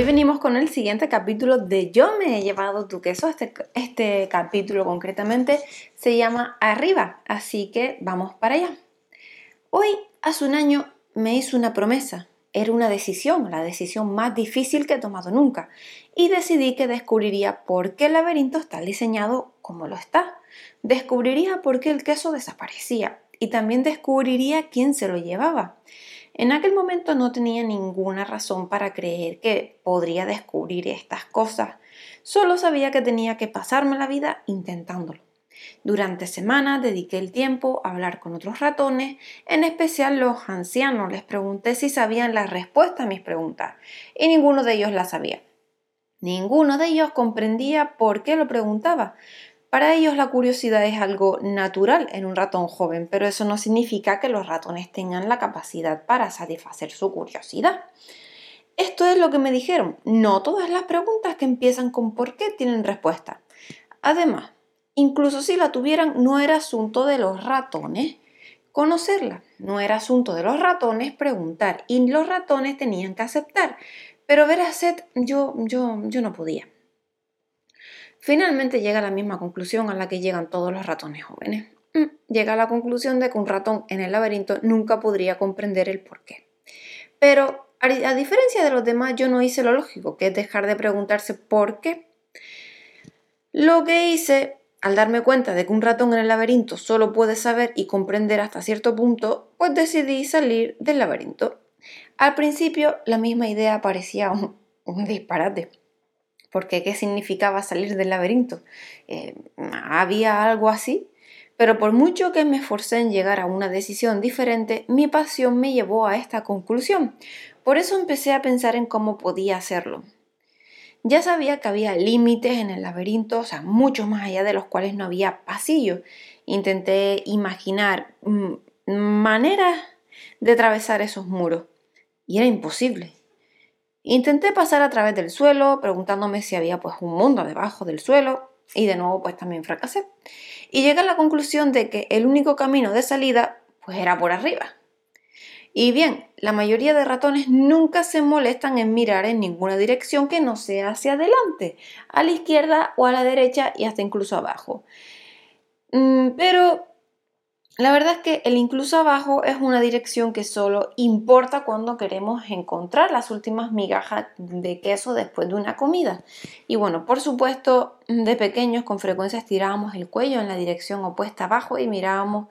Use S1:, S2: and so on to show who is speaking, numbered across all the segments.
S1: Hoy venimos con el siguiente capítulo de Yo me he llevado tu queso. Este, este capítulo concretamente se llama Arriba, así que vamos para allá. Hoy, hace un año, me hizo una promesa. Era una decisión, la decisión más difícil que he tomado nunca. Y decidí que descubriría por qué el laberinto está diseñado como lo está. Descubriría por qué el queso desaparecía. Y también descubriría quién se lo llevaba. En aquel momento no tenía ninguna razón para creer que podría descubrir estas cosas. Solo sabía que tenía que pasarme la vida intentándolo. Durante semanas dediqué el tiempo a hablar con otros ratones, en especial los ancianos. Les pregunté si sabían la respuesta a mis preguntas y ninguno de ellos la sabía. Ninguno de ellos comprendía por qué lo preguntaba, para ellos la curiosidad es algo natural en un ratón joven, pero eso no significa que los ratones tengan la capacidad para satisfacer su curiosidad. Esto es lo que me dijeron. No todas las preguntas que empiezan con por qué tienen respuesta. Además, incluso si la tuvieran, no era asunto de los ratones conocerla. No era asunto de los ratones preguntar y los ratones tenían que aceptar. Pero ver a Seth yo, yo, yo no podía. Finalmente llega a la misma conclusión a la que llegan todos los ratones jóvenes. Mm, llega a la conclusión de que un ratón en el laberinto nunca podría comprender el por qué. Pero a diferencia de los demás, yo no hice lo lógico, que es dejar de preguntarse por qué. Lo que hice al darme cuenta de que un ratón en el laberinto solo puede saber y comprender hasta cierto punto, pues decidí salir del laberinto. Al principio la misma idea parecía un disparate porque qué significaba salir del laberinto. Eh, había algo así, pero por mucho que me esforcé en llegar a una decisión diferente, mi pasión me llevó a esta conclusión. Por eso empecé a pensar en cómo podía hacerlo. Ya sabía que había límites en el laberinto, o sea, muchos más allá de los cuales no había pasillo. Intenté imaginar mm, maneras de atravesar esos muros y era imposible. Intenté pasar a través del suelo, preguntándome si había pues un mundo debajo del suelo, y de nuevo pues también fracasé. Y llegué a la conclusión de que el único camino de salida pues era por arriba. Y bien, la mayoría de ratones nunca se molestan en mirar en ninguna dirección que no sea hacia adelante, a la izquierda o a la derecha y hasta incluso abajo. Mm, pero la verdad es que el incluso abajo es una dirección que solo importa cuando queremos encontrar las últimas migajas de queso después de una comida. Y bueno, por supuesto, de pequeños con frecuencia estirábamos el cuello en la dirección opuesta abajo y mirábamos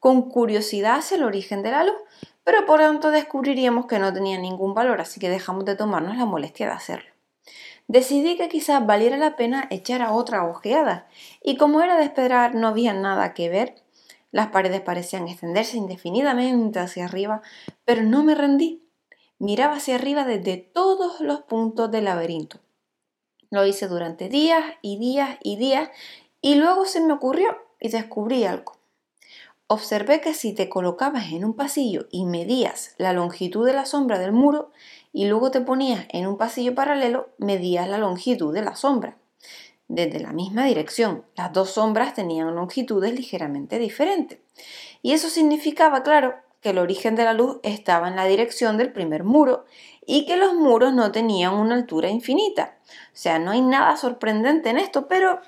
S1: con curiosidad hacia el origen de la luz, pero por tanto descubriríamos que no tenía ningún valor, así que dejamos de tomarnos la molestia de hacerlo. Decidí que quizás valiera la pena echar a otra ojeada, y como era de esperar no había nada que ver, las paredes parecían extenderse indefinidamente hacia arriba, pero no me rendí. Miraba hacia arriba desde todos los puntos del laberinto. Lo hice durante días y días y días y luego se me ocurrió y descubrí algo. Observé que si te colocabas en un pasillo y medías la longitud de la sombra del muro y luego te ponías en un pasillo paralelo, medías la longitud de la sombra desde la misma dirección. Las dos sombras tenían longitudes ligeramente diferentes. Y eso significaba, claro, que el origen de la luz estaba en la dirección del primer muro y que los muros no tenían una altura infinita. O sea, no hay nada sorprendente en esto, pero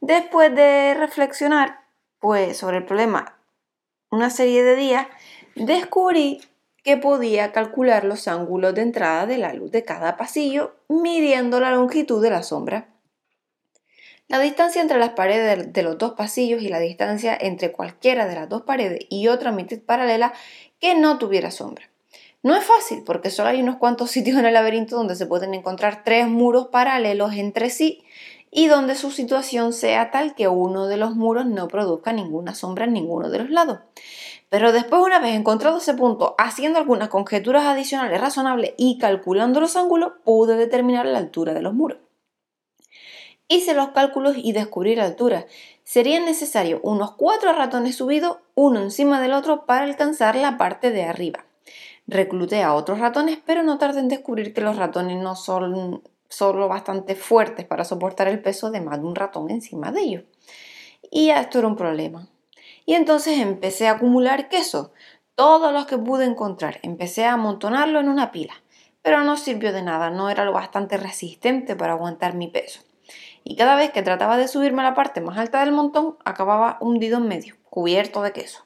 S1: después de reflexionar pues, sobre el problema una serie de días, descubrí que podía calcular los ángulos de entrada de la luz de cada pasillo midiendo la longitud de la sombra. La distancia entre las paredes de los dos pasillos y la distancia entre cualquiera de las dos paredes y otra mitad paralela que no tuviera sombra. No es fácil porque solo hay unos cuantos sitios en el laberinto donde se pueden encontrar tres muros paralelos entre sí y donde su situación sea tal que uno de los muros no produzca ninguna sombra en ninguno de los lados. Pero después, una vez encontrado ese punto, haciendo algunas conjeturas adicionales razonables y calculando los ángulos, pude determinar la altura de los muros. Hice los cálculos y descubrí la altura. Serían necesarios unos cuatro ratones subidos uno encima del otro para alcanzar la parte de arriba. Recluté a otros ratones, pero no tardé en descubrir que los ratones no son solo bastante fuertes para soportar el peso de más de un ratón encima de ellos. Y esto era un problema. Y entonces empecé a acumular queso, todos los que pude encontrar. Empecé a amontonarlo en una pila. pero no sirvió de nada, no era lo bastante resistente para aguantar mi peso. Y cada vez que trataba de subirme a la parte más alta del montón, acababa hundido en medio, cubierto de queso.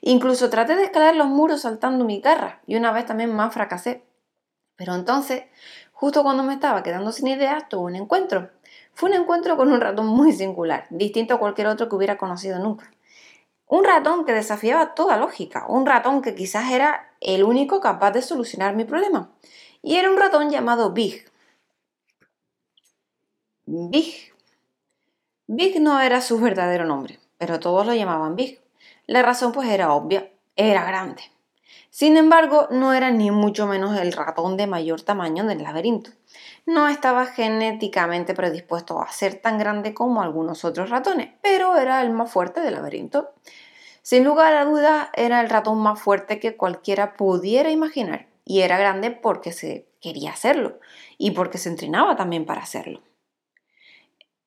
S1: Incluso traté de escalar los muros saltando mi garra y una vez también más fracasé. Pero entonces, justo cuando me estaba quedando sin ideas, tuve un encuentro. Fue un encuentro con un ratón muy singular, distinto a cualquier otro que hubiera conocido nunca. Un ratón que desafiaba toda lógica, un ratón que quizás era el único capaz de solucionar mi problema. Y era un ratón llamado Big. Big. Big no era su verdadero nombre, pero todos lo llamaban Big. La razón pues era obvia, era grande. Sin embargo, no era ni mucho menos el ratón de mayor tamaño del laberinto. No estaba genéticamente predispuesto a ser tan grande como algunos otros ratones, pero era el más fuerte del laberinto. Sin lugar a dudas, era el ratón más fuerte que cualquiera pudiera imaginar, y era grande porque se quería hacerlo, y porque se entrenaba también para hacerlo.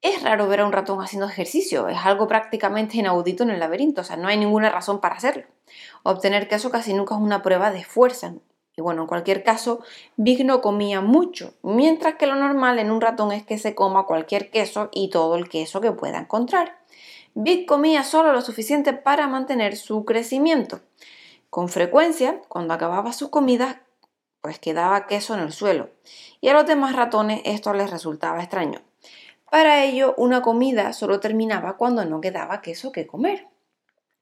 S1: Es raro ver a un ratón haciendo ejercicio, es algo prácticamente inaudito en el laberinto, o sea, no hay ninguna razón para hacerlo. Obtener queso casi nunca es una prueba de fuerza. Y bueno, en cualquier caso, Big no comía mucho, mientras que lo normal en un ratón es que se coma cualquier queso y todo el queso que pueda encontrar. Big comía solo lo suficiente para mantener su crecimiento. Con frecuencia, cuando acababa sus comidas, pues quedaba queso en el suelo. Y a los demás ratones esto les resultaba extraño. Para ello, una comida solo terminaba cuando no quedaba queso que comer.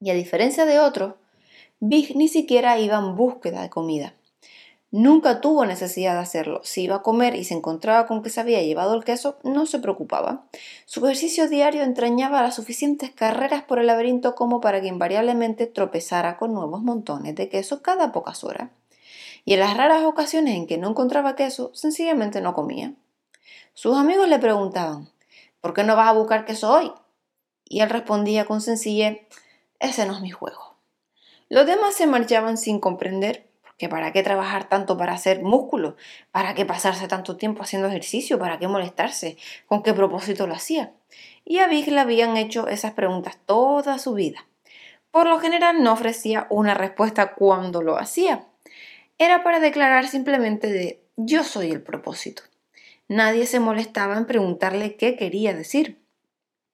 S1: Y a diferencia de otros, Big ni siquiera iba en búsqueda de comida. Nunca tuvo necesidad de hacerlo. Si iba a comer y se encontraba con que se había llevado el queso, no se preocupaba. Su ejercicio diario entrañaba las suficientes carreras por el laberinto como para que invariablemente tropezara con nuevos montones de queso cada pocas horas. Y en las raras ocasiones en que no encontraba queso, sencillamente no comía. Sus amigos le preguntaban, ¿por qué no vas a buscar queso hoy? Y él respondía con sencillez, ese no es mi juego. Los demás se marchaban sin comprender que para qué trabajar tanto para hacer músculo, para qué pasarse tanto tiempo haciendo ejercicio, para qué molestarse, con qué propósito lo hacía. Y a Big le habían hecho esas preguntas toda su vida. Por lo general no ofrecía una respuesta cuando lo hacía. Era para declarar simplemente de yo soy el propósito. Nadie se molestaba en preguntarle qué quería decir.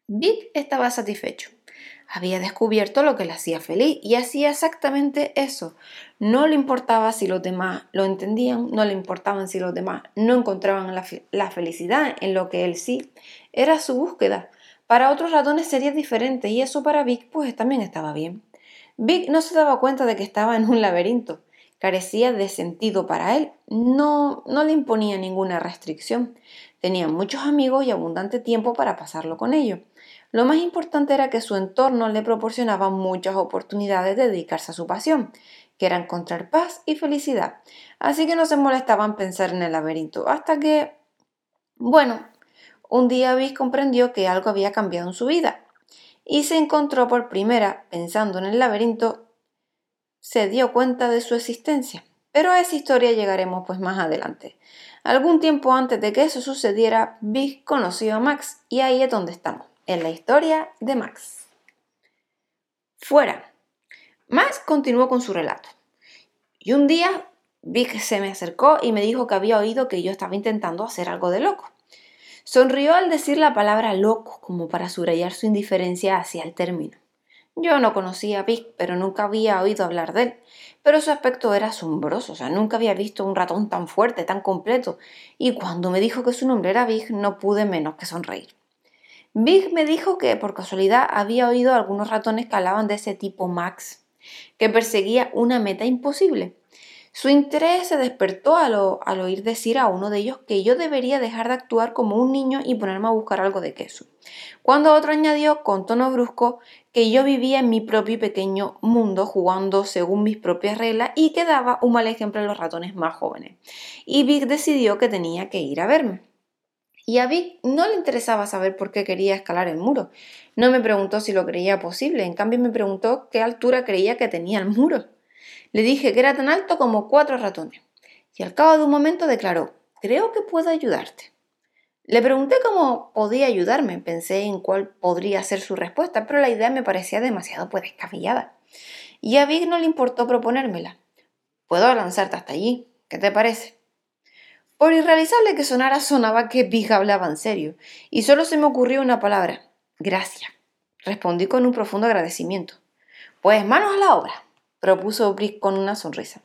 S1: Vic estaba satisfecho. Había descubierto lo que le hacía feliz y hacía exactamente eso. No le importaba si los demás lo entendían, no le importaban si los demás no encontraban la, felicidad en lo que él sí. Era su búsqueda. Para otros ratones sería diferente y eso para Vic pues también estaba bien. Vic no se daba cuenta de que estaba en un laberinto carecía de sentido para él, no, no le imponía ninguna restricción. Tenía muchos amigos y abundante tiempo para pasarlo con ellos. Lo más importante era que su entorno le proporcionaba muchas oportunidades de dedicarse a su pasión, que era encontrar paz y felicidad. Así que no se molestaba en pensar en el laberinto, hasta que, bueno, un día Bis comprendió que algo había cambiado en su vida y se encontró por primera, pensando en el laberinto, se dio cuenta de su existencia. Pero a esa historia llegaremos pues más adelante. Algún tiempo antes de que eso sucediera, Big conoció a Max y ahí es donde estamos, en la historia de Max. Fuera. Max continuó con su relato. Y un día Big se me acercó y me dijo que había oído que yo estaba intentando hacer algo de loco. Sonrió al decir la palabra loco como para subrayar su indiferencia hacia el término. Yo no conocía a Vic, pero nunca había oído hablar de él. Pero su aspecto era asombroso, o sea, nunca había visto un ratón tan fuerte, tan completo. Y cuando me dijo que su nombre era Big, no pude menos que sonreír. Big me dijo que por casualidad había oído algunos ratones que hablaban de ese tipo Max, que perseguía una meta imposible. Su interés se despertó al, oír decir a uno de ellos que yo debería dejar de actuar como un niño y ponerme a buscar algo de queso. Cuando otro añadió con tono brusco que yo vivía en mi propio pequeño mundo jugando según mis propias reglas y que daba un mal ejemplo a los ratones más jóvenes. Y Vic decidió que tenía que ir a verme. Y a Vic no le interesaba saber por qué quería escalar el muro. No me preguntó si lo creía posible, en cambio me preguntó qué altura creía que tenía el muro. Le dije que era tan alto como cuatro ratones. Y al cabo de un momento declaró, creo que puedo ayudarte. Le pregunté cómo podía ayudarme, pensé en cuál podría ser su respuesta, pero la idea me parecía demasiado pues. Y a Vic no le importó proponérmela. Puedo lanzarte hasta allí, ¿qué te parece? Por irrealizable que sonara, sonaba que Big hablaba en serio, y solo se me ocurrió una palabra, gracias. Respondí con un profundo agradecimiento. Pues manos a la obra, propuso Brick con una sonrisa.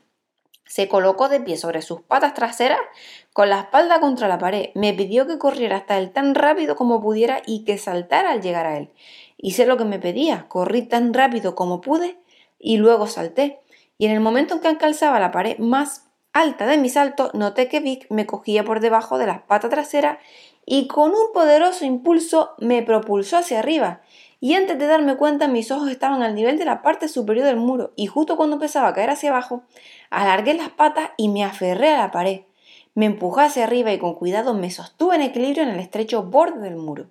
S1: Se colocó de pie sobre sus patas traseras, con la espalda contra la pared. Me pidió que corriera hasta él tan rápido como pudiera y que saltara al llegar a él. Hice lo que me pedía, corrí tan rápido como pude y luego salté. Y en el momento en que alcanzaba la pared más alta de mi salto, noté que Vic me cogía por debajo de las patas traseras y con un poderoso impulso me propulsó hacia arriba. Y antes de darme cuenta, mis ojos estaban al nivel de la parte superior del muro, y justo cuando empezaba a caer hacia abajo, alargué las patas y me aferré a la pared. Me empujé hacia arriba y con cuidado me sostuve en equilibrio en el estrecho borde del muro.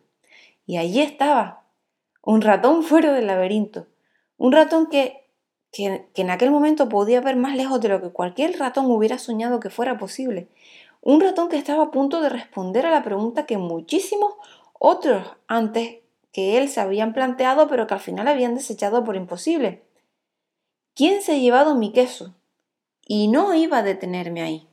S1: Y allí estaba, un ratón fuera del laberinto. Un ratón que que, en aquel momento podía ver más lejos de lo que cualquier ratón hubiera soñado que fuera posible. Un ratón que estaba a punto de responder a la pregunta que muchísimos otros antes que él se habían planteado, pero que al final habían desechado por imposible. ¿Quién se ha llevado mi queso? Y no iba a detenerme ahí.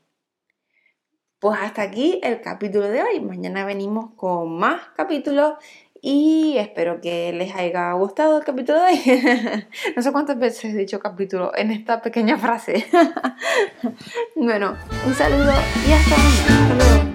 S1: Pues hasta aquí el capítulo de hoy. Mañana venimos con más capítulos y espero que les haya gustado el capítulo de hoy. no sé cuántas veces he dicho capítulo en esta pequeña frase. bueno, un saludo y hasta mañana.